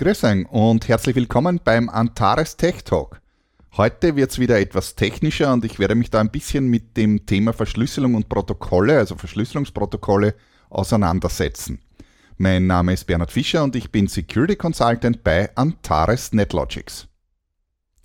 Grüß euch und herzlich willkommen beim Antares Tech Talk. Heute wird es wieder etwas technischer und ich werde mich da ein bisschen mit dem Thema Verschlüsselung und Protokolle, also Verschlüsselungsprotokolle, auseinandersetzen. Mein Name ist Bernhard Fischer und ich bin Security Consultant bei Antares NetLogics.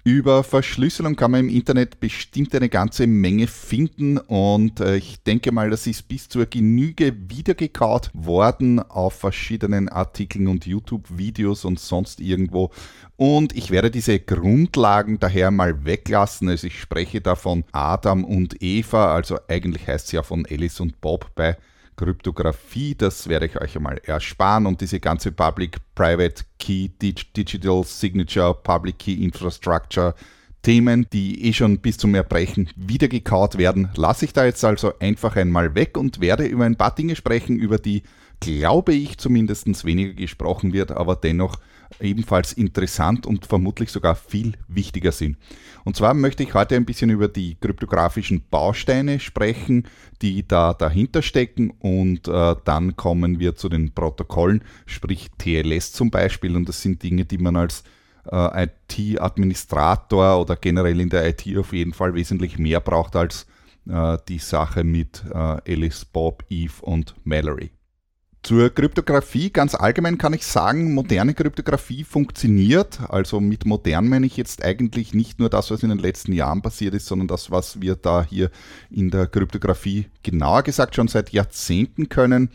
Über Verschlüsselung kann man im Internet bestimmt eine ganze Menge finden und äh, ich denke mal, das ist bis zur Genüge wiedergekaut worden auf verschiedenen Artikeln und YouTube-Videos und sonst irgendwo. Und ich werde diese Grundlagen daher mal weglassen. Also ich spreche da von Adam und Eva, also eigentlich heißt es ja von Alice und Bob bei Kryptographie, das werde ich euch einmal ersparen und diese ganze Public-Private Key, Digital Signature, Public Key Infrastructure, Themen, die eh schon bis zum Erbrechen wiedergekaut werden, lasse ich da jetzt also einfach einmal weg und werde über ein paar Dinge sprechen, über die, glaube ich, zumindest weniger gesprochen wird, aber dennoch ebenfalls interessant und vermutlich sogar viel wichtiger sind. Und zwar möchte ich heute ein bisschen über die kryptografischen Bausteine sprechen, die da dahinter stecken und äh, dann kommen wir zu den Protokollen, sprich TLS zum Beispiel und das sind Dinge, die man als äh, IT-Administrator oder generell in der IT auf jeden Fall wesentlich mehr braucht als äh, die Sache mit äh, Alice, Bob, Eve und Mallory. Zur Kryptographie ganz allgemein kann ich sagen, moderne Kryptographie funktioniert. Also mit modern meine ich jetzt eigentlich nicht nur das, was in den letzten Jahren passiert ist, sondern das, was wir da hier in der Kryptographie genauer gesagt schon seit Jahrzehnten können.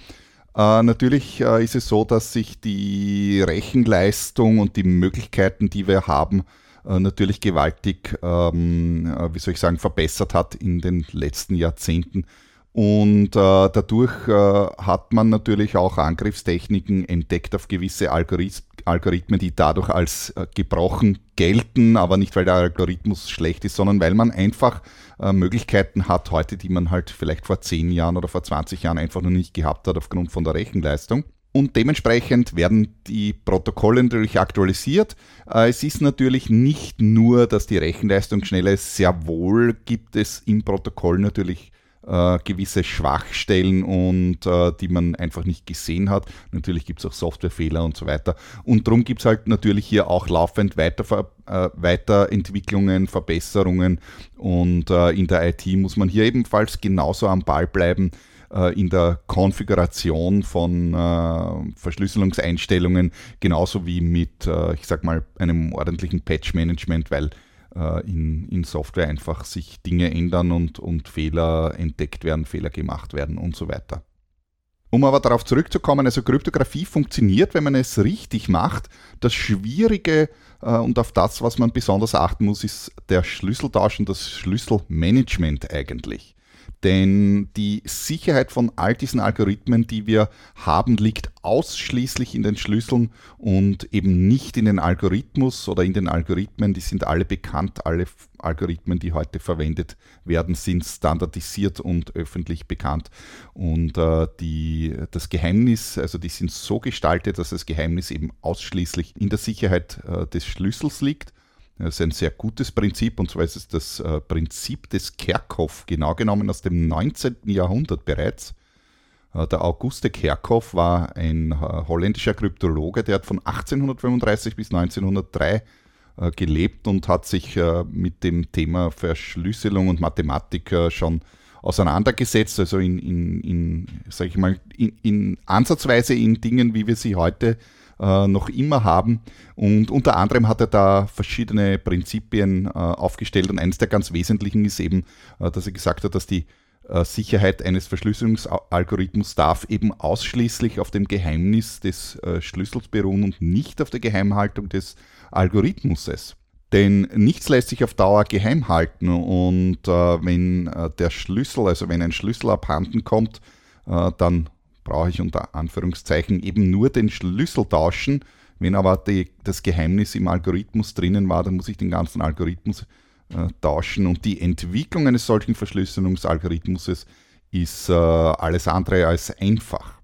Äh, natürlich äh, ist es so, dass sich die Rechenleistung und die Möglichkeiten, die wir haben, äh, natürlich gewaltig, ähm, äh, wie soll ich sagen, verbessert hat in den letzten Jahrzehnten. Und äh, dadurch äh, hat man natürlich auch Angriffstechniken entdeckt auf gewisse Algorith Algorithmen, die dadurch als äh, gebrochen gelten, aber nicht, weil der Algorithmus schlecht ist, sondern weil man einfach äh, Möglichkeiten hat heute, die man halt vielleicht vor 10 Jahren oder vor 20 Jahren einfach noch nicht gehabt hat aufgrund von der Rechenleistung. Und dementsprechend werden die Protokolle natürlich aktualisiert. Äh, es ist natürlich nicht nur, dass die Rechenleistung schneller ist, sehr wohl gibt es im Protokoll natürlich äh, gewisse Schwachstellen und äh, die man einfach nicht gesehen hat. Natürlich gibt es auch Softwarefehler und so weiter. Und darum gibt es halt natürlich hier auch laufend Weiterver äh, Weiterentwicklungen, Verbesserungen und äh, in der IT muss man hier ebenfalls genauso am Ball bleiben äh, in der Konfiguration von äh, Verschlüsselungseinstellungen, genauso wie mit, ich sag mal, einem ordentlichen Patch-Management, weil äh, in, in Software einfach sich Dinge ändern und, und Fehler entdeckt werden, Fehler gemacht werden und so weiter. Um aber darauf zurückzukommen, also Kryptographie funktioniert, wenn man es richtig macht. Das Schwierige äh, und auf das, was man besonders achten muss, ist der Schlüsseltausch und das Schlüsselmanagement eigentlich. Denn die Sicherheit von all diesen Algorithmen, die wir haben, liegt ausschließlich in den Schlüsseln und eben nicht in den Algorithmus oder in den Algorithmen. Die sind alle bekannt. Alle Algorithmen, die heute verwendet werden, sind standardisiert und öffentlich bekannt. Und äh, die, das Geheimnis, also die sind so gestaltet, dass das Geheimnis eben ausschließlich in der Sicherheit äh, des Schlüssels liegt. Das ist ein sehr gutes Prinzip und zwar ist es das äh, Prinzip des Kerkhoff, genau genommen aus dem 19. Jahrhundert bereits. Äh, der Auguste Kerkhoff war ein äh, holländischer Kryptologe, der hat von 1835 bis 1903 gelebt und hat sich mit dem Thema Verschlüsselung und Mathematik schon auseinandergesetzt, also in, in, in sage ich mal, in, in ansatzweise in Dingen, wie wir sie heute äh, noch immer haben. Und unter anderem hat er da verschiedene Prinzipien äh, aufgestellt und eines der ganz wesentlichen ist eben, äh, dass er gesagt hat, dass die äh, Sicherheit eines Verschlüsselungsalgorithmus darf eben ausschließlich auf dem Geheimnis des äh, Schlüssels beruhen und nicht auf der Geheimhaltung des Algorithmuses. Denn nichts lässt sich auf Dauer geheim halten und äh, wenn äh, der Schlüssel, also wenn ein Schlüssel abhanden kommt, äh, dann brauche ich unter Anführungszeichen eben nur den Schlüssel tauschen. Wenn aber die, das Geheimnis im Algorithmus drinnen war, dann muss ich den ganzen Algorithmus äh, tauschen und die Entwicklung eines solchen Verschlüsselungsalgorithmuses ist äh, alles andere als einfach.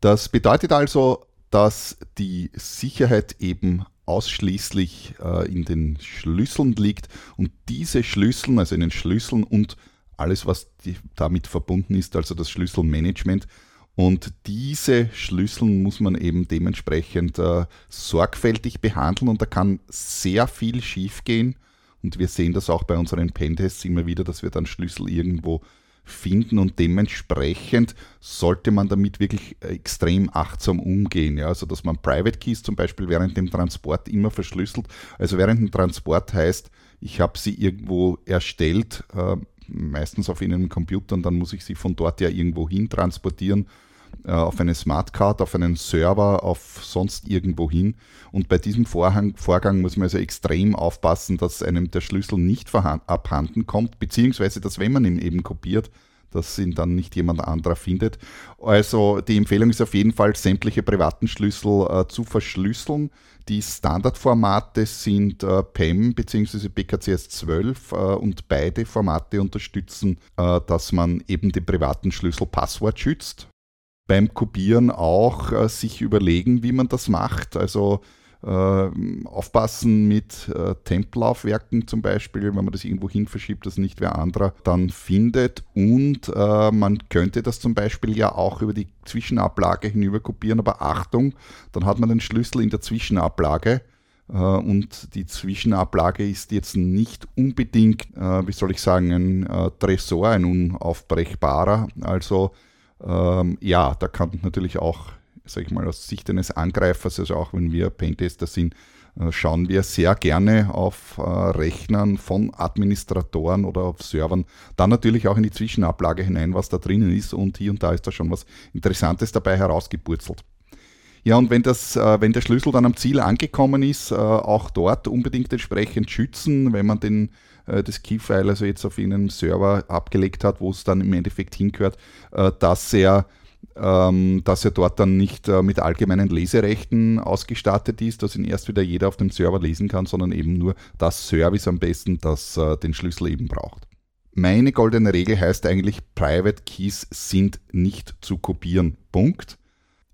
Das bedeutet also, dass die Sicherheit eben ausschließlich äh, in den Schlüsseln liegt und diese Schlüsseln, also in den Schlüsseln und alles, was die, damit verbunden ist, also das Schlüsselmanagement, und diese Schlüssel muss man eben dementsprechend äh, sorgfältig behandeln und da kann sehr viel schiefgehen. Und wir sehen das auch bei unseren Pentests immer wieder, dass wir dann Schlüssel irgendwo finden und dementsprechend sollte man damit wirklich extrem achtsam umgehen. Ja? Also dass man Private Keys zum Beispiel während dem Transport immer verschlüsselt. Also während dem Transport heißt, ich habe sie irgendwo erstellt, äh, meistens auf einem Computer und dann muss ich sie von dort ja irgendwo hin transportieren äh, auf eine Smartcard, auf einen Server, auf sonst irgendwo hin. Und bei diesem Vorhang, Vorgang muss man also extrem aufpassen, dass einem der Schlüssel nicht abhanden kommt, beziehungsweise dass wenn man ihn eben kopiert, dass ihn dann nicht jemand anderer findet. Also die Empfehlung ist auf jeden Fall, sämtliche privaten Schlüssel äh, zu verschlüsseln. Die Standardformate sind äh, PEM bzw. BKCS 12 äh, und beide Formate unterstützen, äh, dass man eben den privaten Schlüssel Passwort schützt beim Kopieren auch äh, sich überlegen, wie man das macht. Also äh, aufpassen mit äh, Templaufwerken zum Beispiel, wenn man das irgendwo hin verschiebt, dass nicht wer anderer dann findet. Und äh, man könnte das zum Beispiel ja auch über die Zwischenablage hinüber kopieren, aber Achtung, dann hat man den Schlüssel in der Zwischenablage. Äh, und die Zwischenablage ist jetzt nicht unbedingt, äh, wie soll ich sagen, ein Tresor, ein unaufbrechbarer. Also ähm, ja, da kann natürlich auch, sag ich mal, aus Sicht eines Angreifers, also auch wenn wir Pentester sind, äh, schauen wir sehr gerne auf äh, Rechnern von Administratoren oder auf Servern, dann natürlich auch in die Zwischenablage hinein, was da drinnen ist und hier und da ist da schon was Interessantes dabei herausgepurzelt. Ja, und wenn, das, äh, wenn der Schlüssel dann am Ziel angekommen ist, auch dort unbedingt entsprechend schützen, wenn man den äh, das Key-File also jetzt auf einem Server abgelegt hat, wo es dann im Endeffekt hingehört, äh, dass er ähm, dass er dort dann nicht äh, mit allgemeinen Leserechten ausgestattet ist, dass ihn erst wieder jeder auf dem Server lesen kann, sondern eben nur das Service am besten, das den Schlüssel eben braucht. Meine goldene Regel heißt eigentlich, Private Keys sind nicht zu kopieren. Punkt.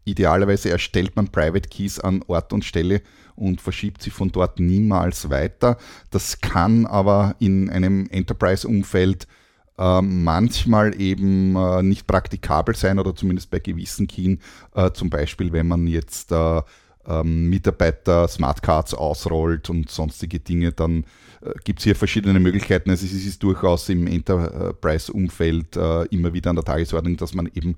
Idealerweise erstellt man Private Keys an Ort und Stelle und verschiebt sie von dort niemals weiter. Das kann aber in einem Enterprise-Umfeld äh, manchmal eben äh, nicht praktikabel sein oder zumindest bei gewissen Keys, äh, zum Beispiel wenn man jetzt äh, ähm, Mitarbeiter Smartcards ausrollt und sonstige Dinge, dann gibt es hier verschiedene Möglichkeiten. Also es ist durchaus im Enterprise-Umfeld immer wieder an der Tagesordnung, dass man eben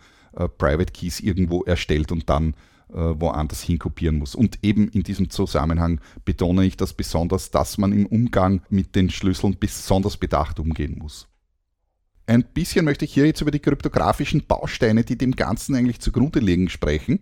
Private Keys irgendwo erstellt und dann woanders hinkopieren muss. Und eben in diesem Zusammenhang betone ich das besonders, dass man im Umgang mit den Schlüsseln besonders bedacht umgehen muss. Ein bisschen möchte ich hier jetzt über die kryptografischen Bausteine, die dem Ganzen eigentlich zugrunde liegen, sprechen.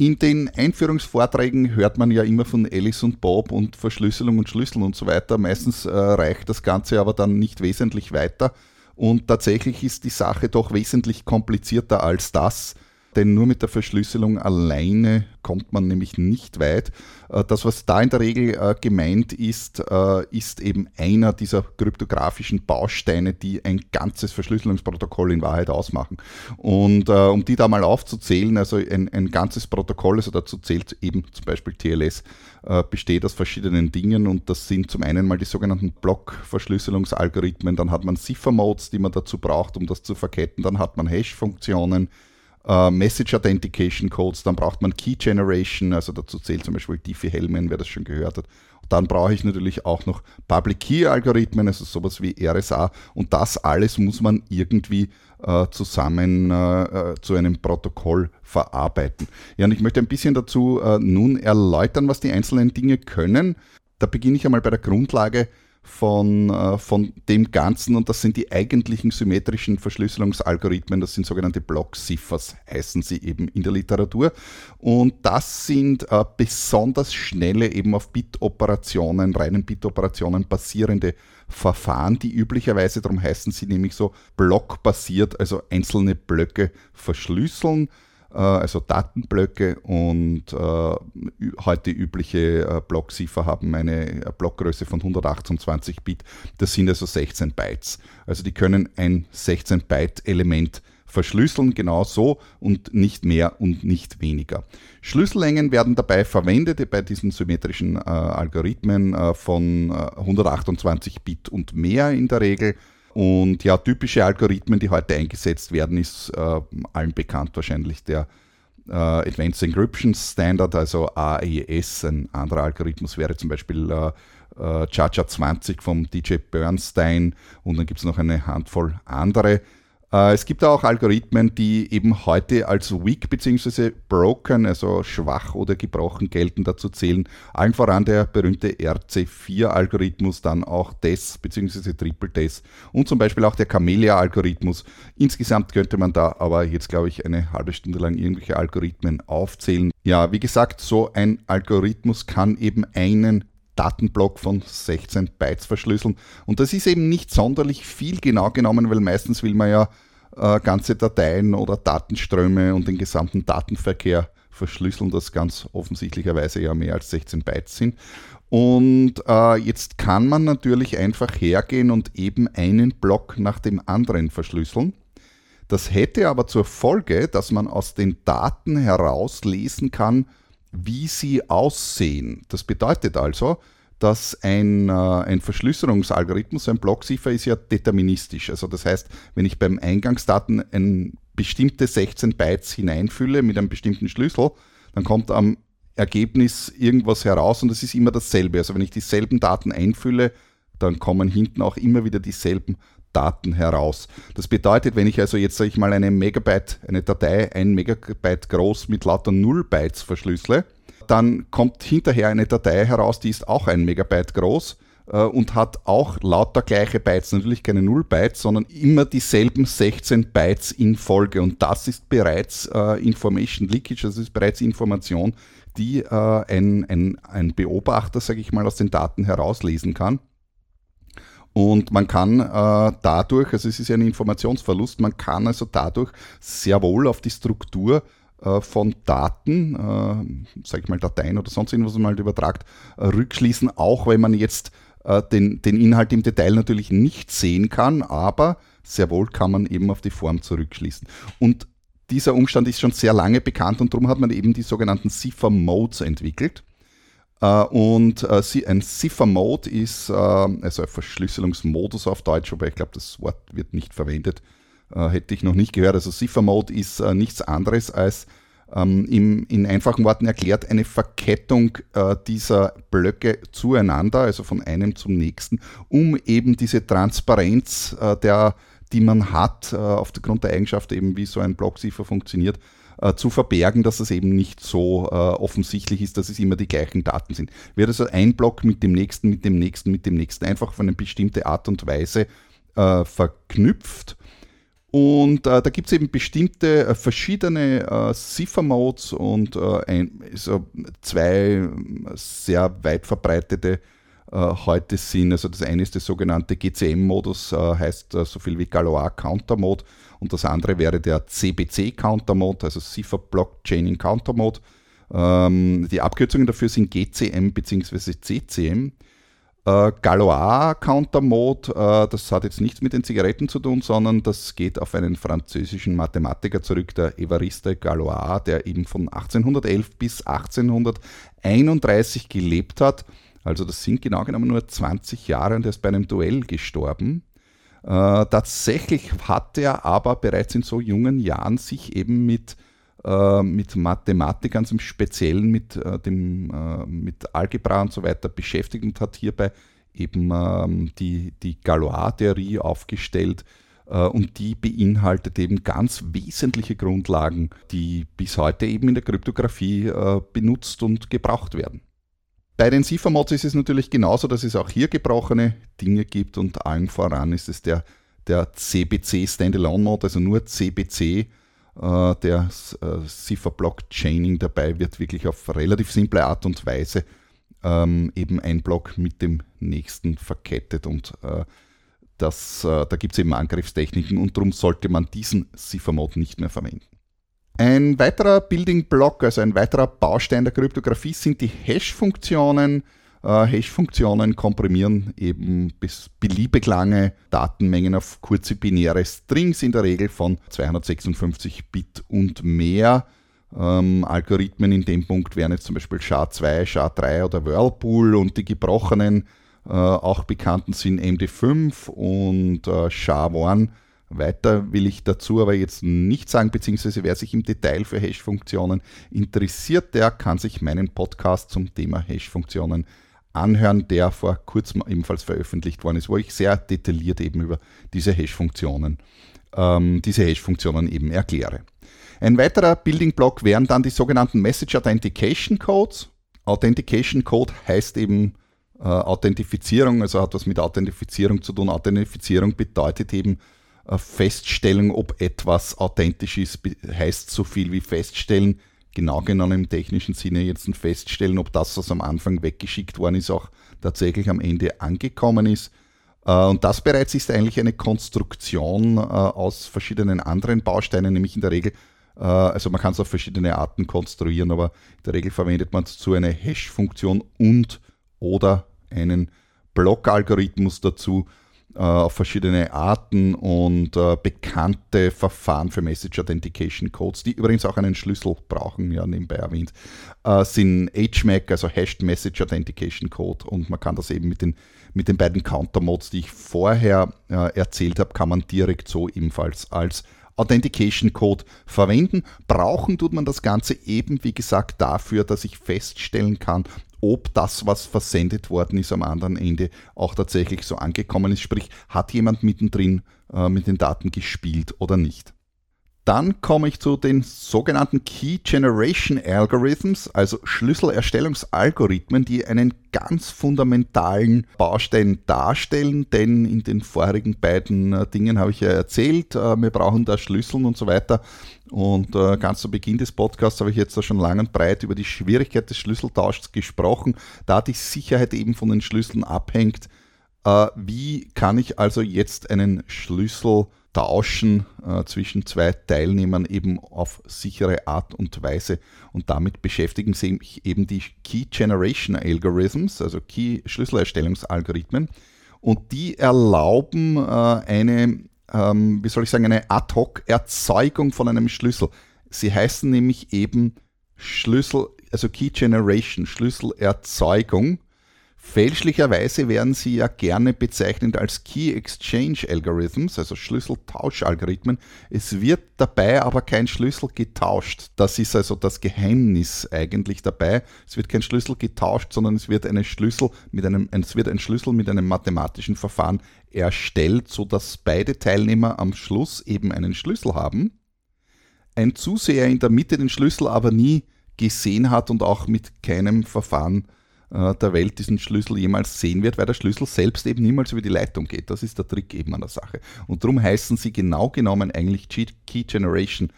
In den Einführungsvorträgen hört man ja immer von Alice und Bob und Verschlüsselung und Schlüssel und so weiter. Meistens äh, reicht das Ganze aber dann nicht wesentlich weiter. Und tatsächlich ist die Sache doch wesentlich komplizierter als das, denn nur mit der Verschlüsselung alleine kommt man nämlich nicht weit. Äh, das, was da in der Regel äh, gemeint ist, äh, ist eben einer dieser kryptografischen Bausteine, die ein ganzes Verschlüsselungsprotokoll in Wahrheit ausmachen. Und um die da mal aufzuzählen, also ein, ein ganzes Protokoll, also dazu zählt eben zum Beispiel TLS, besteht aus verschiedenen Dingen und das sind zum einen mal die sogenannten Blockverschlüsselungsalgorithmen, dann hat man Cipher-Modes, die man dazu braucht, um das zu verketten, dann hat man Hash-Funktionen, Uh, Message Authentication Codes, dann braucht man Key Generation, also dazu zählt zum Beispiel Diffie-Hellman, wer das schon gehört hat. Und dann brauche ich natürlich auch noch Public Key Algorithmen, also sowas wie RSA und das alles muss man irgendwie uh, zusammen uh, zu einem Protokoll verarbeiten. Ja, und ich möchte ein bisschen dazu nun erläutern, was die einzelnen Dinge können. Da beginne ich einmal bei der Grundlage von, äh, von dem Ganzen. Und das sind die eigentlichen symmetrischen Verschlüsselungsalgorithmen, das sind sogenannte Block-Ciphers, heißen sie eben in der Literatur. Und das sind äh, besonders schnelle, eben auf Bit-Operationen, reinen Bit-Operationen basierende Verfahren, die üblicherweise, darum heißen sie nämlich so, blockbasiert, also einzelne Blöcke verschlüsseln also Datenblöcke und äh, heute übliche äh, Blockziffer haben eine Blockgröße von 128 Bit. Das sind also 16 Bytes. Also die können ein 16 Byte Element verschlüsseln, genau so und nicht mehr und nicht weniger. Schlüssellängen werden dabei verwendet bei diesen symmetrischen äh, Algorithmen äh, von 128 Bit und mehr in der Regel. Und ja, typische Algorithmen, die heute eingesetzt werden, ist äh, allen bekannt wahrscheinlich der äh, Advanced Encryption Standard, also AES. Ein anderer Algorithmus wäre zum Beispiel äh, äh, Chacha 20 vom DJ Bernstein und dann gibt es noch eine Handvoll andere. Äh, es gibt auch Algorithmen, die eben heute als weak bzw. broken, also schwach oder gebrochen gelten. Dazu zählen allen voran der berühmte RC4-Algorithmus, dann auch DES bzw. Triple DES und zum Beispiel auch der Camellia-Algorithmus. Insgesamt könnte man da aber jetzt, glaube ich, eine halbe Stunde lang irgendwelche Algorithmen aufzählen. Ja, wie gesagt, so ein Algorithmus kann eben einen Datenblock von 16 Bytes verschlüsseln. Und das ist eben nicht sonderlich viel genau genommen, weil meistens will man ja äh, ganze Dateien oder Datenströme und den gesamten Datenverkehr verschlüsseln, das ganz offensichtlicherweise ja mehr als 16 Bytes sind. Und äh, jetzt kann man natürlich einfach hergehen und eben einen Block nach dem anderen verschlüsseln. Das hätte aber zur Folge, dass man aus den Daten herauslesen kann, wie sie aussehen. Das bedeutet also, dass ein, äh, ein Verschlüsselungsalgorithmus, ein Blockziffer ist ja deterministisch. Also das heißt, wenn ich beim Eingangsdaten ein bestimmte 16 Bytes hineinfülle mit einem bestimmten Schlüssel, dann kommt am Ergebnis irgendwas heraus und es ist immer dasselbe. Also wenn ich dieselben Daten einfülle, dann kommen hinten auch immer wieder dieselben Daten heraus. Das bedeutet, wenn ich also jetzt, sage ich mal, eine Megabyte, eine Datei ein Megabyte groß mit lauter 0 Bytes verschlüssele, dann kommt hinterher eine Datei heraus, die ist auch ein Megabyte groß äh, und hat auch lauter gleiche Bytes, natürlich keine 0 Bytes, sondern immer dieselben 16 Bytes in Folge. Und das ist bereits äh, Information Leakage, das ist bereits Information, die äh, ein, ein, ein Beobachter, sage ich mal, aus den Daten herauslesen kann. Und man kann äh, dadurch, also es ist ja ein Informationsverlust, man kann also dadurch sehr wohl auf die Struktur äh, von Daten, äh, sage ich mal Dateien oder sonst irgendwas, was man halt übertragt, äh, rückschließen, auch wenn man jetzt äh, den, den Inhalt im Detail natürlich nicht sehen kann, aber sehr wohl kann man eben auf die Form zurückschließen. Und dieser Umstand ist schon sehr lange bekannt und darum hat man eben die sogenannten Cipher-Modes entwickelt. Uh, und uh, ein Cipher-Mode ist uh, also ein Verschlüsselungsmodus auf Deutsch, aber ich glaube, das Wort wird nicht verwendet. hätte ich noch nicht gehört. Also Cipher-Mode ist nichts anderes als ähm, in einfachen Worten erklärt eine Verkettung dieser Blöcke zueinander, also von einem zum nächsten, um eben diese Transparenz, der, die man hat, aufgrund der Eigenschaft eben, wie so ein Block-Cipher funktioniert, äh, zu verbergen, dass es eben nicht so äh, offensichtlich ist, dass es immer die gleichen Daten sind. Wird also ein Block mit dem nächsten, mit dem nächsten, mit dem nächsten einfach auf eine bestimmte Art und Weise äh, verknüpft. Und äh, da gibt es eben bestimmte äh, verschiedene äh, Cipher-Modes und äh, ein, so zwei sehr weit verbreitete heute sind. Also das eine ist der sogenannte GCM-Modus, heißt so viel wie Galois Counter Mode und das andere wäre der CBC Counter Mode, also Cipher Blockchaining Counter Mode. Ähm, die Abkürzungen dafür sind GCM bzw. CCM. Äh, Galois Counter Mode, äh, das hat jetzt nichts mit den Zigaretten zu tun, sondern das geht auf einen französischen Mathematiker zurück, der Evariste Galois, der eben von 1811 bis 1831 gelebt hat. Also das sind genau genommen nur 20 Jahre und er ist bei einem Duell gestorben. Äh, tatsächlich hat er aber bereits in so jungen Jahren sich eben mit, äh, mit Mathematik, ganz im Speziellen mit, äh, dem, äh, mit Algebra und so weiter beschäftigt und hat hierbei eben ähm, die, die Galois-Theorie aufgestellt. Äh, und die beinhaltet eben ganz wesentliche Grundlagen, die bis heute eben in der Kryptographie äh, benutzt und gebraucht werden. Bei den Cipher-Mods ist es natürlich genauso, dass es auch hier gebrochene Dinge gibt und allen voran ist es der, der CBC Standalone Mode, also nur CBC, äh, der äh, Cipher Block Chaining dabei wird wirklich auf relativ simple Art und Weise ähm, eben ein Block mit dem nächsten verkettet und äh, das, äh, da gibt es eben Angriffstechniken und darum sollte man diesen Cipher-Mode nicht mehr verwenden. Ein weiterer Building Block, also ein weiterer Baustein der Kryptographie sind die Hash-Funktionen. Äh, Hash-Funktionen komprimieren eben bis beliebig lange Datenmengen auf kurze binäre Strings, in der Regel von 256 Bit und mehr. Ähm, Algorithmen in dem Punkt wären jetzt zum Beispiel SHA-2, SHA-3 oder Whirlpool und die gebrochenen, äh, auch bekannten sind MD5 und äh, SHA-1 weiter will ich dazu aber jetzt nicht sagen, beziehungsweise wer sich im Detail für Hash-Funktionen interessiert, der kann sich meinen Podcast zum Thema Hash-Funktionen anhören, der vor kurzem ebenfalls veröffentlicht worden ist, wo ich sehr detailliert eben über diese Hash-Funktionen, ähm, diese Hash-Funktionen eben erkläre. Ein weiterer Building Block wären dann die sogenannten Message Authentication Codes. Authentication Code heißt eben äh, Authentifizierung, also hat was mit Authentifizierung zu tun. Authentifizierung bedeutet eben, Feststellung, ob etwas authentisch ist, heißt so viel wie feststellen, genau genommen im technischen Sinne jetzt ein Feststellen, ob das, was am Anfang weggeschickt worden ist, auch tatsächlich am Ende angekommen ist. Äh, und das bereits ist eigentlich eine Konstruktion äh, aus verschiedenen anderen Bausteinen, nämlich in der Regel, äh, also man kann es auf verschiedene Arten konstruieren, aber in der Regel verwendet man zu eine Hash-Funktion und oder einen Block-Algorithmus dazu, äh, auf verschiedene Arten und äh, bekannte Verfahren für Message Authentication Codes, die übrigens auch einen Schlüssel brauchen, ja nebenbei erwähnt, äh, sind HMAC, also Hashed Message Authentication Code und man kann das eben mit den, mit den beiden Counter-Modes, die ich vorher äh, erzählt habe, kann man direkt so ebenfalls als Authentication Code verwenden. Brauchen tut man das Ganze eben, wie gesagt, dafür, dass ich feststellen kann, ob das, was versendet worden ist am anderen Ende, auch tatsächlich so angekommen ist. Sprich, hat jemand mittendrin äh, mit den Daten gespielt oder nicht. Dann komme ich zu den sogenannten Key Generation Algorithms, also Schlüsselerstellungsalgorithmen, die einen ganz fundamentalen Baustein darstellen, denn in den vorigen beiden äh, Dingen habe ich ja erzählt, äh, wir brauchen da Schlüsseln und so weiter. Und äh, ganz zu Beginn des Podcasts habe ich jetzt da schon lang und breit über die Schwierigkeit des Schlüsseltauschs gesprochen, da die Sicherheit eben von den Schlüsseln abhängt. Wie kann ich also jetzt einen Schlüssel Tauschen äh, zwischen zwei Teilnehmern eben auf sichere Art und Weise. Und damit beschäftigen sich eben die Key Generation Algorithms, also Key Schlüsselerstellungsalgorithmen. Und die erlauben äh, eine, ähm, wie soll ich sagen, eine Ad-Hoc-Erzeugung von einem Schlüssel. Sie heißen nämlich eben Schlüssel, also Key Generation, Schlüsselerzeugung. Fälschlicherweise werden sie ja gerne bezeichnet als Key Exchange Algorithms, also Schlüsseltauschalgorithmen. Es wird dabei aber kein Schlüssel getauscht. Das ist also das Geheimnis eigentlich dabei. Es wird kein Schlüssel getauscht, sondern es wird, eine Schlüssel mit einem, es wird ein Schlüssel mit einem mathematischen Verfahren erstellt, sodass beide Teilnehmer am Schluss eben einen Schlüssel haben. Ein Zuseher in der Mitte den Schlüssel aber nie gesehen hat und auch mit keinem Verfahren der Welt diesen Schlüssel jemals sehen wird, weil der Schlüssel selbst eben niemals über die Leitung geht. Das ist der Trick eben an der Sache. Und darum heißen sie genau genommen eigentlich Key Generation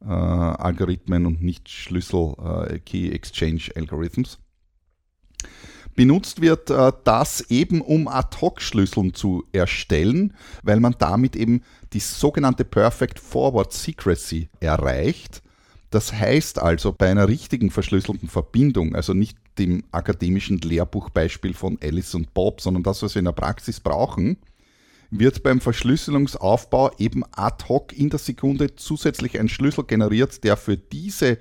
äh, Algorithmen und nicht Schlüssel äh, Key Exchange Algorithms. Benutzt wird äh, das eben, um Ad-Hoc-Schlüsseln zu erstellen, weil man damit eben die sogenannte Perfect Forward Secrecy erreicht. Das heißt also, bei einer richtigen verschlüsselten Verbindung, also nicht dem akademischen Lehrbuchbeispiel von Alice und Bob, sondern das, was wir in der Praxis brauchen, wird beim Verschlüsselungsaufbau eben ad hoc in der Sekunde zusätzlich ein Schlüssel generiert, der für diese,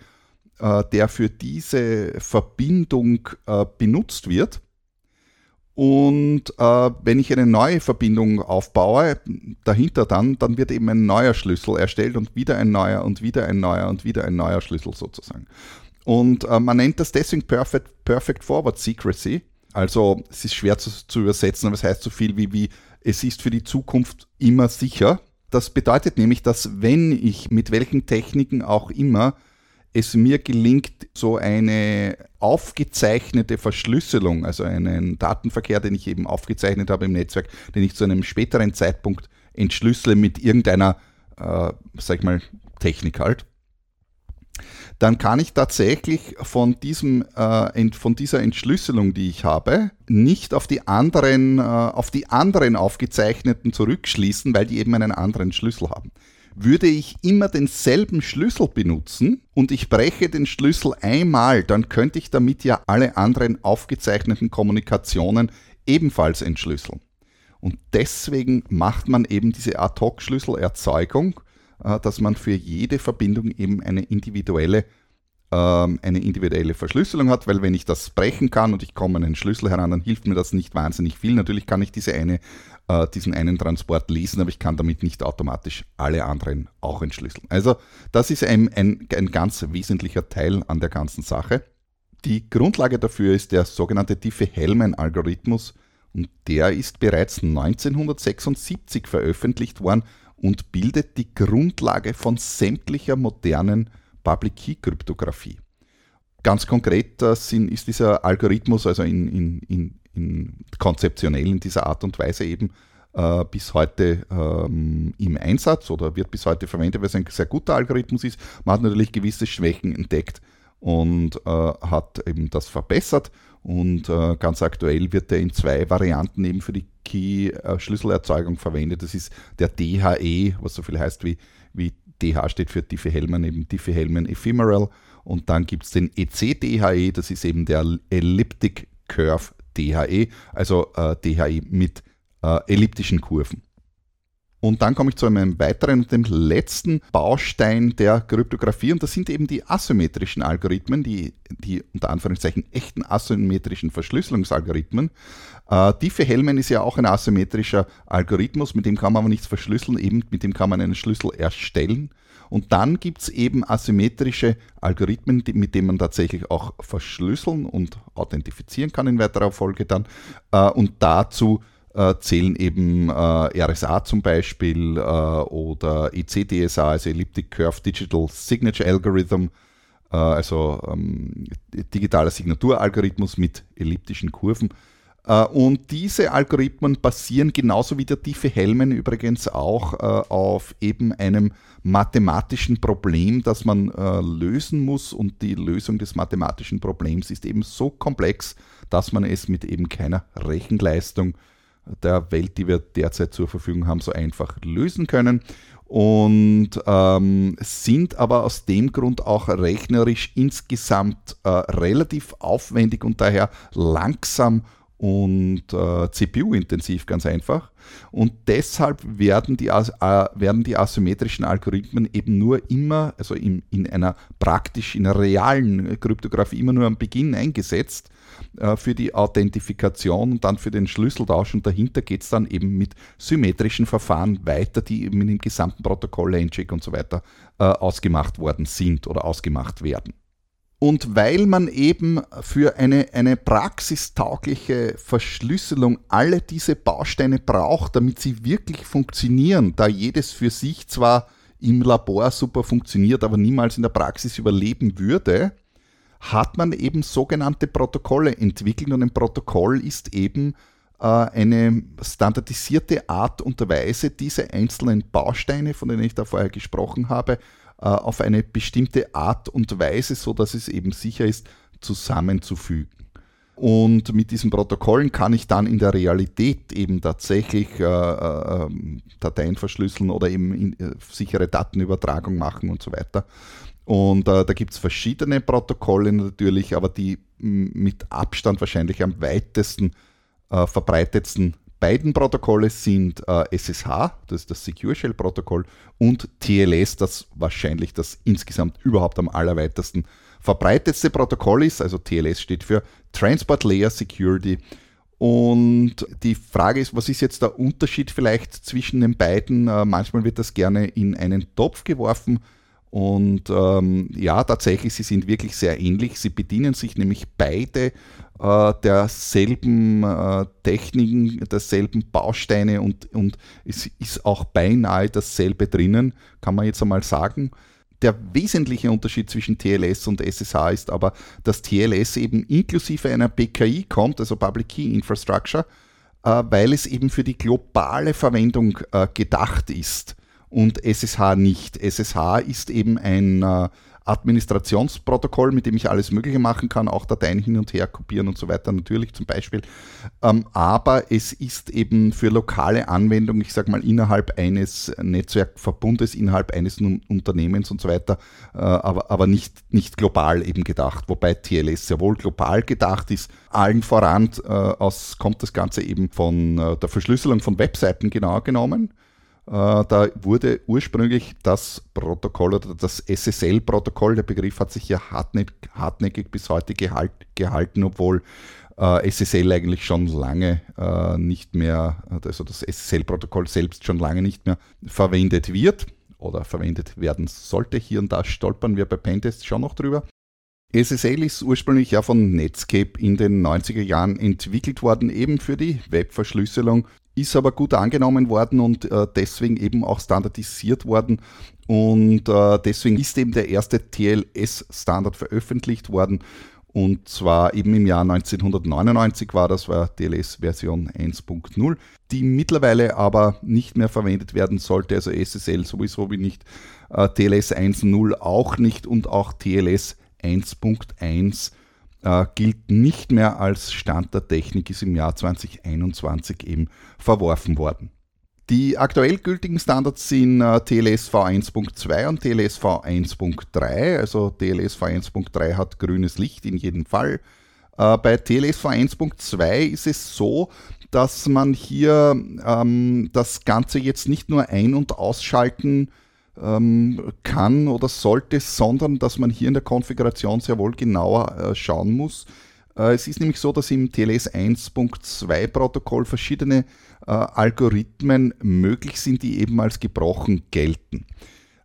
äh, der für diese Verbindung äh, benutzt wird. Und äh, wenn ich eine neue Verbindung aufbaue, dahinter dann, dann wird eben ein neuer Schlüssel erstellt und wieder ein neuer und wieder ein neuer und wieder ein neuer Schlüssel sozusagen. Und äh, man nennt das deswegen Perfect, Perfect Forward Secrecy. Also es ist schwer zu, zu übersetzen, aber es heißt so viel wie, wie es ist für die Zukunft immer sicher. Das bedeutet nämlich, dass wenn ich mit welchen Techniken auch immer es mir gelingt, so eine aufgezeichnete Verschlüsselung, also einen Datenverkehr, den ich eben aufgezeichnet habe im Netzwerk, den ich zu einem späteren Zeitpunkt entschlüssele mit irgendeiner, äh, sag ich mal, Technik halt, dann kann ich tatsächlich von, diesem, äh, von dieser Entschlüsselung, die ich habe, nicht auf die, anderen, äh, auf die anderen aufgezeichneten zurückschließen, weil die eben einen anderen Schlüssel haben. Würde ich immer denselben Schlüssel benutzen und ich breche den Schlüssel einmal, dann könnte ich damit ja alle anderen aufgezeichneten Kommunikationen ebenfalls entschlüsseln. Und deswegen macht man eben diese Ad-Hoc-Schlüsselerzeugung dass man für jede Verbindung eben eine individuelle, ähm, eine individuelle Verschlüsselung hat, weil wenn ich das brechen kann und ich komme an einen Schlüssel heran, dann hilft mir das nicht wahnsinnig viel. Natürlich kann ich diese eine, äh, diesen einen Transport lesen, aber ich kann damit nicht automatisch alle anderen auch entschlüsseln. Also das ist ein, ein, ein ganz wesentlicher Teil an der ganzen Sache. Die Grundlage dafür ist der sogenannte Diffie-Hellman-Algorithmus und der ist bereits 1976 veröffentlicht worden und bildet die Grundlage von sämtlicher modernen Public Key Kryptographie. Ganz konkret äh, ist dieser Algorithmus also in, in, in, in konzeptionell in dieser Art und Weise eben äh, bis heute ähm, im Einsatz oder wird bis heute verwendet, weil es ein sehr guter Algorithmus ist. Man hat natürlich gewisse Schwächen entdeckt und äh, hat eben das verbessert und äh, ganz aktuell wird er in zwei Varianten eben für die Key-Schlüsselerzeugung verwendet. Das ist der DHE, was so viel heißt wie, wie DH steht für Diffie-Hellman, eben Diffie-Hellman Ephemeral. Und dann gibt es den EC-DHE, das ist eben der Elliptic Curve DHE, also äh, DHE mit äh, elliptischen Kurven. Und dann komme ich zu einem weiteren und dem letzten Baustein der Kryptographie und das sind eben die asymmetrischen Algorithmen, die, die unter Anführungszeichen echten asymmetrischen Verschlüsselungsalgorithmen. Äh, Diffie-Hellman ist ja auch ein asymmetrischer Algorithmus, mit dem kann man aber nichts verschlüsseln, eben mit dem kann man einen Schlüssel erstellen. Und dann gibt es eben asymmetrische Algorithmen, die, mit denen man tatsächlich auch verschlüsseln und authentifizieren kann in weiterer Folge dann. Äh, und dazu äh, zählen eben äh, RSA zum Beispiel äh, oder ECDSA, also Elliptic Curve Digital Signature Algorithm, äh, also ähm, digitaler Signaturalgorithmus mit elliptischen Kurven. Äh, und diese Algorithmen basieren genauso wie der tiefe Hellman übrigens auch äh, auf eben einem mathematischen Problem, das man lösen muss. Und die Lösung des mathematischen Problems ist eben so komplex, dass man es mit eben keiner Rechenleistung der Welt, die wir derzeit zur Verfügung haben, so einfach lösen können. Und ähm, sind aber aus dem Grund auch rechnerisch insgesamt äh, relativ aufwendig und daher langsam und äh, CPU-intensiv ganz einfach. Und deshalb werden die, äh, werden die asymmetrischen Algorithmen eben nur immer, also in, in einer praktisch, in einer realen Kryptographie immer nur am Beginn eingesetzt äh, für die Authentifikation und dann für den Schlüsseltausch. Und dahinter geht es dann eben mit symmetrischen Verfahren weiter, die eben in dem gesamten Protokoll, Handshake und so weiter äh, ausgemacht worden sind oder ausgemacht werden. Und weil man eben für eine, eine praxistaugliche Verschlüsselung alle diese Bausteine braucht, damit sie wirklich funktionieren, da jedes für sich zwar im Labor super funktioniert, aber niemals in der Praxis überleben würde, hat man eben sogenannte Protokolle entwickelt. Und ein Protokoll ist eben äh, eine standardisierte Art und Weise, diese einzelnen Bausteine, von denen ich da vorher gesprochen habe, auf eine bestimmte Art und Weise, so dass es eben sicher ist, zusammenzufügen. Und mit diesen Protokollen kann ich dann in der Realität eben tatsächlich äh, äh, Dateien verschlüsseln oder eben äh, sichere Datenübertragung machen und so weiter. Und äh, da gibt es verschiedene Protokolle natürlich, aber die mit Abstand wahrscheinlich am weitesten äh, verbreitetsten beiden Protokolle sind äh, SSH, das ist das Secure Shell Protokoll, und TLS, das wahrscheinlich das insgesamt überhaupt am allerweitesten verbreitetste Protokoll ist. Also TLS steht für Transport Layer Security. Und die Frage ist, was ist jetzt der Unterschied vielleicht zwischen den beiden? Äh, manchmal wird das gerne in einen Topf geworfen. Und ähm, ja, tatsächlich, sie sind wirklich sehr ähnlich. Sie bedienen sich nämlich beide äh, derselben äh, Techniken, derselben Bausteine und, und es ist auch beinahe dasselbe drinnen, kann man jetzt einmal sagen. Der wesentliche Unterschied zwischen TLS und SSH ist aber, dass TLS eben inklusive einer PKI kommt, also Public Key Infrastructure, äh, weil es eben für die globale Verwendung äh, gedacht ist und SSH nicht. SSH ist eben ein äh, Administrationsprotokoll, mit dem ich alles Mögliche machen kann, auch Dateien hin und her kopieren und so weiter, natürlich zum Beispiel. Ähm, aber es ist eben für lokale Anwendung, ich sage mal innerhalb eines Netzwerkverbundes, innerhalb eines Unternehmens und so weiter, äh, aber, aber nicht, nicht global eben gedacht. Wobei TLS sehr wohl global gedacht ist. Allen voran äh, aus, kommt das Ganze eben von der Verschlüsselung von Webseiten genauer genommen. Äh, da wurde ursprünglich das Protokoll oder das SSL-Protokoll, der Begriff hat sich ja hartnäckig, bis heute gehalt, gehalten, obwohl äh, SSL eigentlich schon lange äh, nicht mehr, also das SSL-Protokoll selbst schon lange nicht mehr verwendet wird oder verwendet werden sollte. Hier und da stolpern wir bei Pentests schon noch drüber. SSL ist ursprünglich ja von Netscape in den 90er Jahren entwickelt worden, eben für die Webverschlüsselung ist aber gut angenommen worden und äh, deswegen eben auch standardisiert worden. Und äh, deswegen ist eben der erste TLS-Standard veröffentlicht worden. Und zwar eben im Jahr 1999 war das, war TLS Version 1.0, die mittlerweile aber nicht mehr verwendet werden sollte, also SSL sowieso wie nicht, äh, TLS 1.0 auch nicht und auch TLS 1.1 äh, gilt nicht mehr als Stand der Technik, ist im Jahr 2021 eben verworfen worden. Die aktuell gültigen Standards sind äh, TLS V1.2 und TLS V1.3. Also TLS V1.3 hat grünes Licht in jedem Fall. Äh, bei TLS V1.2 ist es so, dass man hier ähm, das Ganze jetzt nicht nur ein- und ausschalten kann, ähm, kann oder sollte, sondern dass man hier in der Konfiguration sehr wohl genauer äh, schauen muss. Äh, es ist nämlich so, dass im TLS 1.2 Protokoll verschiedene äh, Algorithmen möglich sind, die eben als gebrochen gelten.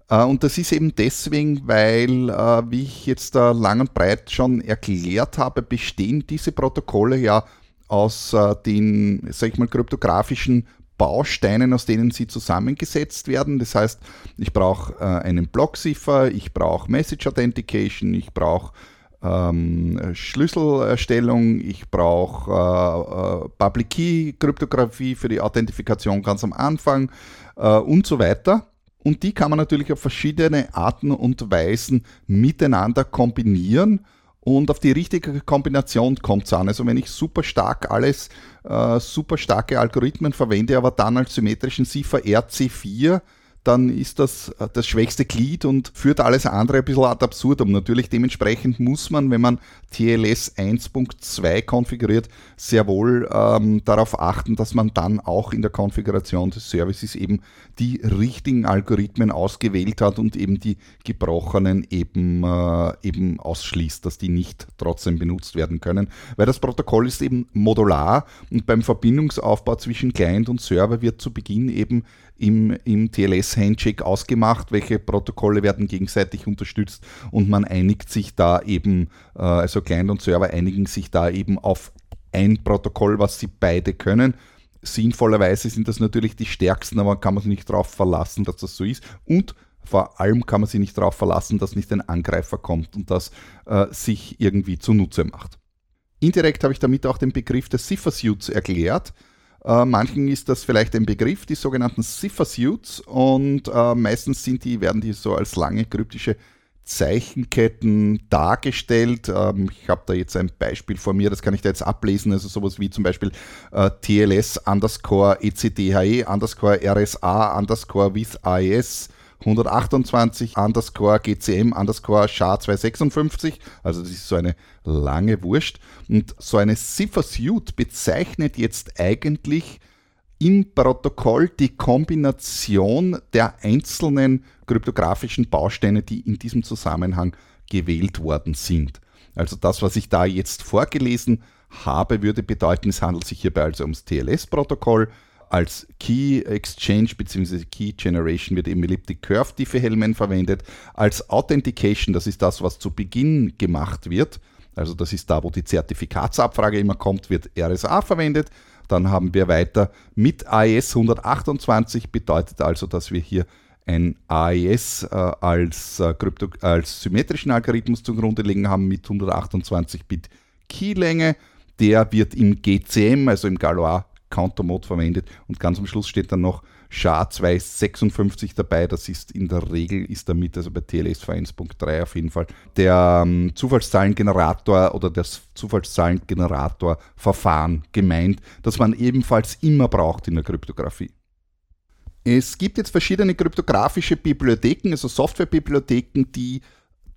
Äh, und das ist eben deswegen, weil, äh, wie ich jetzt lang und breit schon erklärt habe, bestehen diese Protokolle ja aus äh, den, sag ich mal, kryptografischen Bausteinen, aus denen sie zusammengesetzt werden. Das heißt, ich brauche äh, einen Blockziffer, ich brauche Message Authentication, ich brauche ähm, Schlüsselerstellung, ich brauche äh, äh, Public Key Kryptographie für die Authentifikation ganz am Anfang äh, und so weiter. Und die kann man natürlich auf verschiedene Arten und Weisen miteinander kombinieren und auf die richtige Kombination kommt es an. Also wenn ich super stark alles, äh, super starke Algorithmen verwende, aber dann als symmetrischen Ziffer RC4 dann ist das äh, das schwächste Glied und führt alles andere ein bisschen ad absurdum. Natürlich dementsprechend muss man, wenn man TLS 1.2 konfiguriert, sehr wohl ähm, darauf achten, dass man dann auch in der Konfiguration des Services eben die richtigen Algorithmen ausgewählt hat und eben die gebrochenen eben, äh, eben ausschließt, dass die nicht trotzdem benutzt werden können. Weil das Protokoll ist eben modular und beim Verbindungsaufbau zwischen Client und Server wird zu Beginn eben im, im TLS-Handshake ausgemacht, welche Protokolle werden gegenseitig unterstützt und man einigt sich da eben, äh, also Client und Server einigen sich da eben auf ein Protokoll, was sie beide können. Sinnvollerweise sind das natürlich die stärksten, aber kann man sich nicht darauf verlassen, dass das so ist. Und vor allem kann man sich nicht darauf verlassen, dass nicht ein Angreifer kommt und das äh, sich irgendwie zunutze macht. Indirekt habe ich damit auch den Begriff des Cipher-Suits erklärt. Äh, manchen ist das vielleicht ein Begriff, die sogenannten Cipher-Suits und äh, meistens sind die, werden die so als lange kryptische Zeichenketten dargestellt. Ähm, ich habe da jetzt ein Beispiel vor mir, das kann ich da jetzt ablesen. Also sowas wie zum Beispiel äh, TLS underscore ECDHE underscore RSA underscore with AES 128 underscore GCM underscore SHA-256. Also das ist so eine lange Wurst. Und so eine Cipher-Suite bezeichnet jetzt eigentlich im Protokoll die Kombination der einzelnen kryptografischen Bausteine, die in diesem Zusammenhang gewählt worden sind. Also das, was ich da jetzt vorgelesen habe, würde bedeuten, es handelt sich hierbei also ums TLS-Protokoll. Als Key Exchange bzw. Key Generation wird eben Elliptic Curve Diffie-Hellman verwendet. Als Authentication, das ist das, was zu Beginn gemacht wird, also das ist da, wo die Zertifikatsabfrage immer kommt, wird RSA verwendet. Dann haben wir weiter mit AES 128, bedeutet also, dass wir hier ein AES äh, als, äh, Krypto als symmetrischen Algorithmus zugrunde liegen haben mit 128 Bit Keylänge. Der wird im GCM, also im Galois Counter Mode verwendet und ganz am Schluss steht dann noch SHA-256 dabei. Das ist in der Regel, ist damit, also bei TLS 1.3 auf jeden Fall, der ähm, Zufallszahlengenerator oder das Zufallszahlengenerator-Verfahren gemeint, das man ebenfalls immer braucht in der Kryptographie. Es gibt jetzt verschiedene kryptografische Bibliotheken, also Softwarebibliotheken, die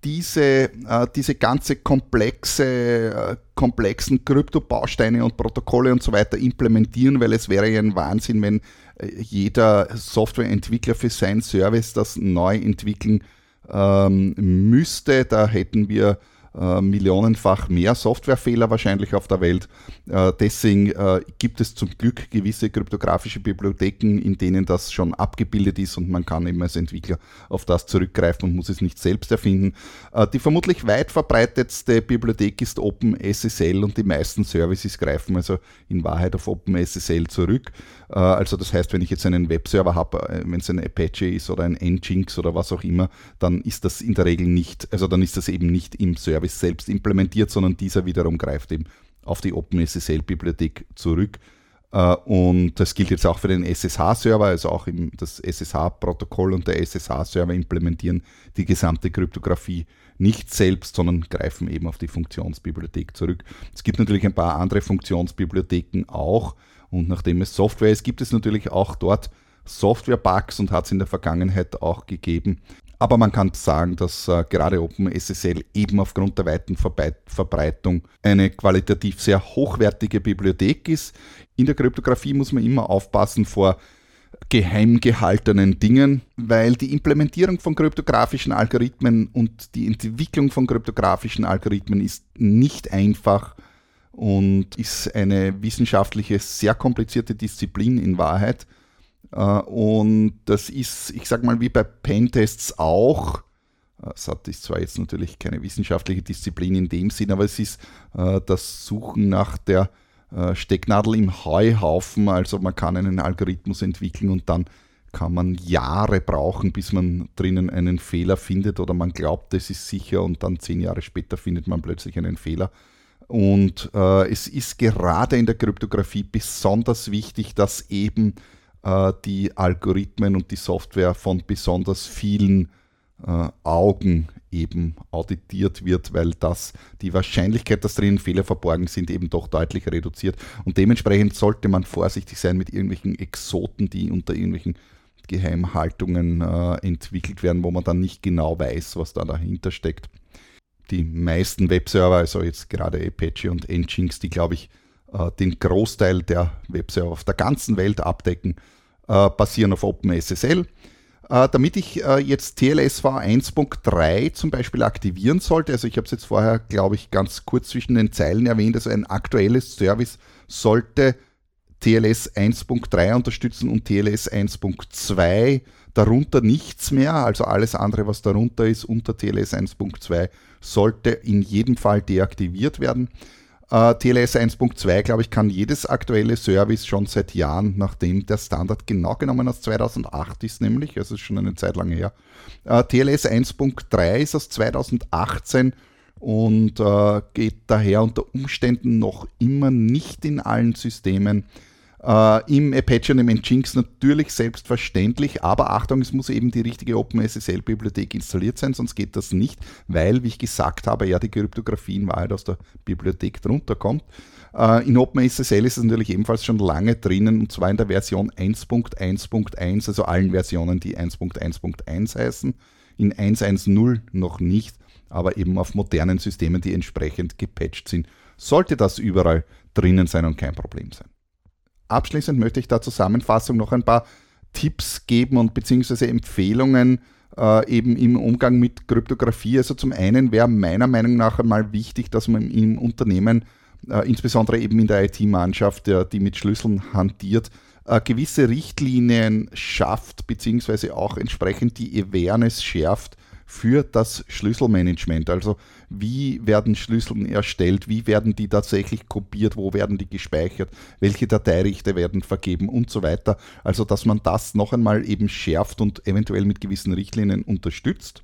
diese, äh, diese ganze komplexe, äh, komplexen Kryptobausteine und Protokolle und so weiter implementieren, weil es wäre ja ein Wahnsinn, wenn äh, jeder Softwareentwickler für sein Service das neu entwickeln ähm, müsste. Da hätten wir äh, millionenfach mehr Softwarefehler wahrscheinlich auf der Welt. Äh, deswegen äh, gibt es zum Glück gewisse kryptografische Bibliotheken, in denen das schon abgebildet ist und man kann eben als Entwickler auf das zurückgreifen und muss es nicht selbst erfinden. Äh, die vermutlich weit verbreitetste Bibliothek ist OpenSSL und die meisten Services greifen also in Wahrheit auf OpenSSL zurück. Äh, also das heißt, wenn ich jetzt einen Webserver habe, äh, wenn es ein Apache ist oder ein Nginx oder was auch immer, dann ist das in der Regel nicht, also dann ist das eben nicht im Service selbst implementiert, sondern dieser wiederum greift eben auf die OpenSSL-Bibliothek zurück. Äh, und das gilt jetzt auch für den SSH-Server, also auch das SSH-Protokoll und der SSH-Server implementieren die gesamte Kryptographie nicht selbst, sondern greifen eben auf die Funktionsbibliothek zurück. Es gibt natürlich ein paar andere Funktionsbibliotheken auch, und nachdem es Software ist, gibt es natürlich auch dort Software-Bugs und hat es in der Vergangenheit auch gegeben. Aber man kann sagen, dass äh, gerade OpenSSL eben aufgrund der weiten Verbreitung eine qualitativ sehr hochwertige Bibliothek ist. In der Kryptographie muss man immer aufpassen vor geheim gehaltenen Dingen, weil die Implementierung von kryptografischen Algorithmen und die Entwicklung von kryptografischen Algorithmen ist nicht einfach und ist eine wissenschaftliche, sehr komplizierte Disziplin in Wahrheit. Äh, und das ist, ich sag mal, wie bei Pentests auch. Es ist zwar jetzt natürlich keine wissenschaftliche Disziplin in dem Sinn, aber es ist äh, das Suchen nach der äh, Stecknadel im Heuhaufen. Also man kann einen Algorithmus entwickeln und dann kann man Jahre brauchen, bis man drinnen einen Fehler findet oder man glaubt, es ist sicher und dann zehn Jahre später findet man plötzlich einen Fehler. Und äh, es ist gerade in der Kryptographie besonders wichtig, dass eben äh, die Algorithmen und die Software von besonders vielen äh, Augen eben auditiert wird, weil das die Wahrscheinlichkeit, dass drinnen Fehler verborgen sind, eben doch deutlich reduziert. Und dementsprechend sollte man vorsichtig sein mit irgendwelchen Exoten, die unter irgendwelchen Geheimhaltungen äh, entwickelt werden, wo man dann nicht genau weiß, was da dahinter steckt die meisten Webserver, also jetzt gerade Apache und Nginx, die glaube ich äh, den Großteil der Webserver auf der ganzen Welt abdecken, äh, basieren auf OpenSSL. Äh, damit ich jetzt TLSV 1.3 zum Beispiel aktivieren sollte, also ich habe es jetzt vorher, glaube ich, ganz kurz zwischen den Zeilen erwähnt, also ein aktuelles Service sollte TLS 1.3 unterstützen und TLS 1.2 darunter nichts mehr, also alles andere, was darunter ist, unter TLS 1.2, sollte in jedem Fall deaktiviert werden. Äh, TLS 1.2, glaube ich, kann jedes aktuelle Service schon seit Jahren, nachdem der Standard genau genommen aus 2008 ist, nämlich, also ist schon eine Zeit lang her. Äh, TLS 1.3 ist aus 2018 und äh, geht daher unter Umständen noch immer nicht in allen Systemen. Äh, Im Apache und im Nginx natürlich selbstverständlich, aber Achtung, es muss eben die richtige OpenSSL-Bibliothek installiert sein, sonst geht das nicht, weil, wie ich gesagt habe, ja die Kryptographie in Wahrheit aus der Bibliothek drunter kommt. Äh, in OpenSSL ist es natürlich ebenfalls schon lange drinnen, und zwar in der Version 1.1.1, also allen Versionen, die 1.1.1 heißen. In 1.1.0 noch nicht, aber eben auf modernen Systemen, die entsprechend gepatcht sind, sollte das überall drinnen sein und kein Problem sein. Abschließend möchte ich da Zusammenfassung noch ein paar Tipps geben und beziehungsweise Empfehlungen äh, eben im Umgang mit Kryptographie. Also zum einen wäre meiner Meinung nach einmal wichtig, dass man im Unternehmen, äh, insbesondere eben in der IT-Mannschaft, der, die mit Schlüsseln hantiert, äh, gewisse Richtlinien schafft, beziehungsweise auch entsprechend die Awareness schärft für das Schlüsselmanagement. Also wie werden Schlüssel erstellt, wie werden die tatsächlich kopiert, wo werden die gespeichert, welche Dateirechte werden vergeben? Und so weiter. Also dass man das noch einmal eben schärft und eventuell mit gewissen Richtlinien unterstützt.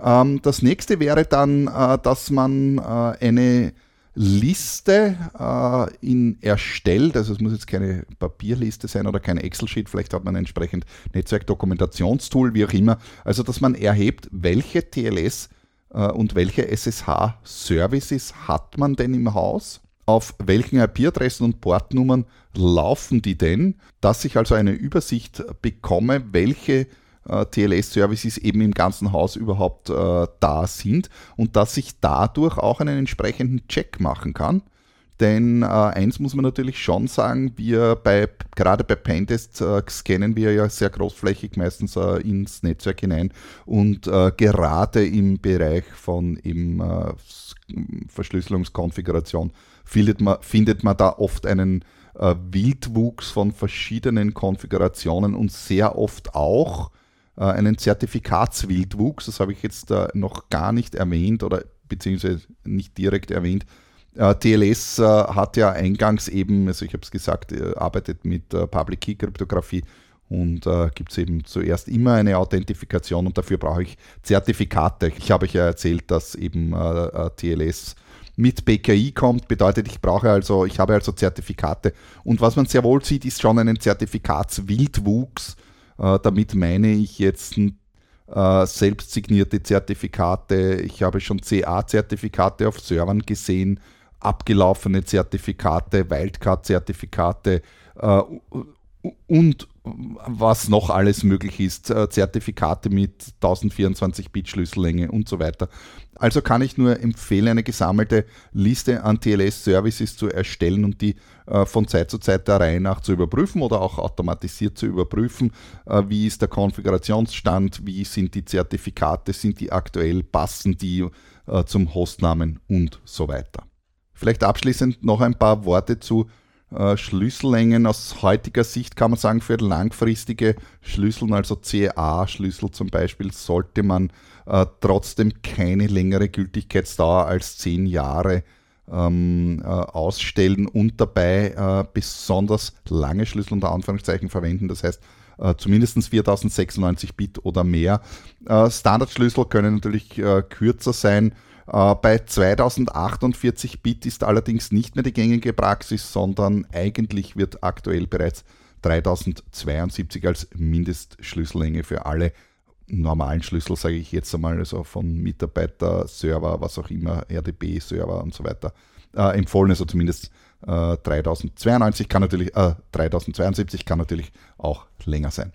Ähm, das nächste wäre dann, äh, dass man äh, eine Liste äh, in erstellt, also es muss jetzt keine Papierliste sein oder kein Excel-Sheet, vielleicht hat man entsprechend Netzwerkdokumentationstool, wie auch immer, also dass man erhebt, welche TLS und welche SSH-Services hat man denn im Haus, auf welchen IP-Adressen und Portnummern laufen die denn, dass ich also eine Übersicht bekomme, welche äh, TLS-Services eben im ganzen Haus überhaupt äh, da sind und dass ich dadurch auch einen entsprechenden Check machen kann. Denn äh, eins muss man natürlich schon sagen, wir bei, gerade bei Pentests äh, scannen wir ja sehr großflächig meistens äh, ins Netzwerk hinein und äh, gerade im Bereich von eben äh, Verschlüsselungskonfiguration findet man, findet man da oft einen äh, Wildwuchs von verschiedenen Konfigurationen und sehr oft auch einen Zertifikatswildwuchs, das habe ich jetzt noch gar nicht erwähnt oder beziehungsweise nicht direkt erwähnt. Äh, TLS hat ja eingangs eben, also ich habe es gesagt, arbeitet mit Public Key Kryptographie und äh, gibt es eben zuerst immer eine Authentifikation und dafür brauche ich Zertifikate. Ich habe euch ja erzählt, dass eben äh, TLS mit PKI kommt, bedeutet, ich brauche also, ich habe also Zertifikate. Und was man sehr wohl sieht, ist schon einen Zertifikatswildwuchs äh, damit meine ich jetzt äh, selbst signierte Zertifikate. Ich habe schon CA-Zertifikate auf Servern gesehen, abgelaufene Zertifikate, Wildcard-Zertifikate äh, und was noch alles möglich ist, äh, Zertifikate mit 1024-Bit-Schlüssellänge und so weiter. Also kann ich nur empfehlen, eine gesammelte Liste an TLS-Services zu erstellen und die äh, von Zeit zu Zeit der Reihe nach zu überprüfen oder auch automatisiert zu überprüfen. Äh, wie ist der Konfigurationsstand, wie sind die Zertifikate, sind die aktuell, passen die zum Hostnamen und so weiter. Vielleicht abschließend noch ein paar Worte zu äh, Schlüssellängen aus heutiger Sicht kann man sagen, für langfristige Schlüssel, also CA-Schlüssel zum Beispiel, sollte man äh, trotzdem keine längere Gültigkeitsdauer als 10 Jahre ähm, äh, ausstellen und dabei äh, besonders lange Schlüssel unter Anführungszeichen verwenden. Das heißt, äh, zumindest 4096 Bit oder mehr. Äh, Standardschlüssel können natürlich kürzer sein bei 2048 Bit ist allerdings nicht mehr die gängige Praxis, sondern eigentlich wird aktuell bereits 3072 als Mindestschlüssellänge für alle normalen Schlüssel, sage ich jetzt einmal, also von Mitarbeiter, Server, was auch immer, RDB-Server und so weiter, äh, empfohlen. Also zumindest äh, 3092 kann natürlich, äh, 3072 kann natürlich auch länger sein.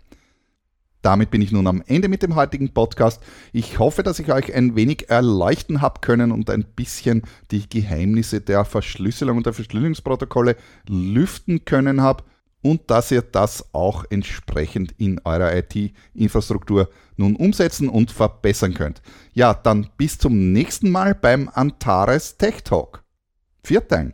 Damit bin ich nun am Ende mit dem heutigen Podcast. Ich hoffe, dass ich euch ein wenig erleuchten habe können und ein bisschen die Geheimnisse der Verschlüsselung und der Verschlüsselungsprotokolle lüften können habe und dass ihr das auch entsprechend in eurer IT-Infrastruktur nun umsetzen und verbessern könnt. Ja, dann bis zum nächsten Mal beim Antares Tech Talk. Vierteil.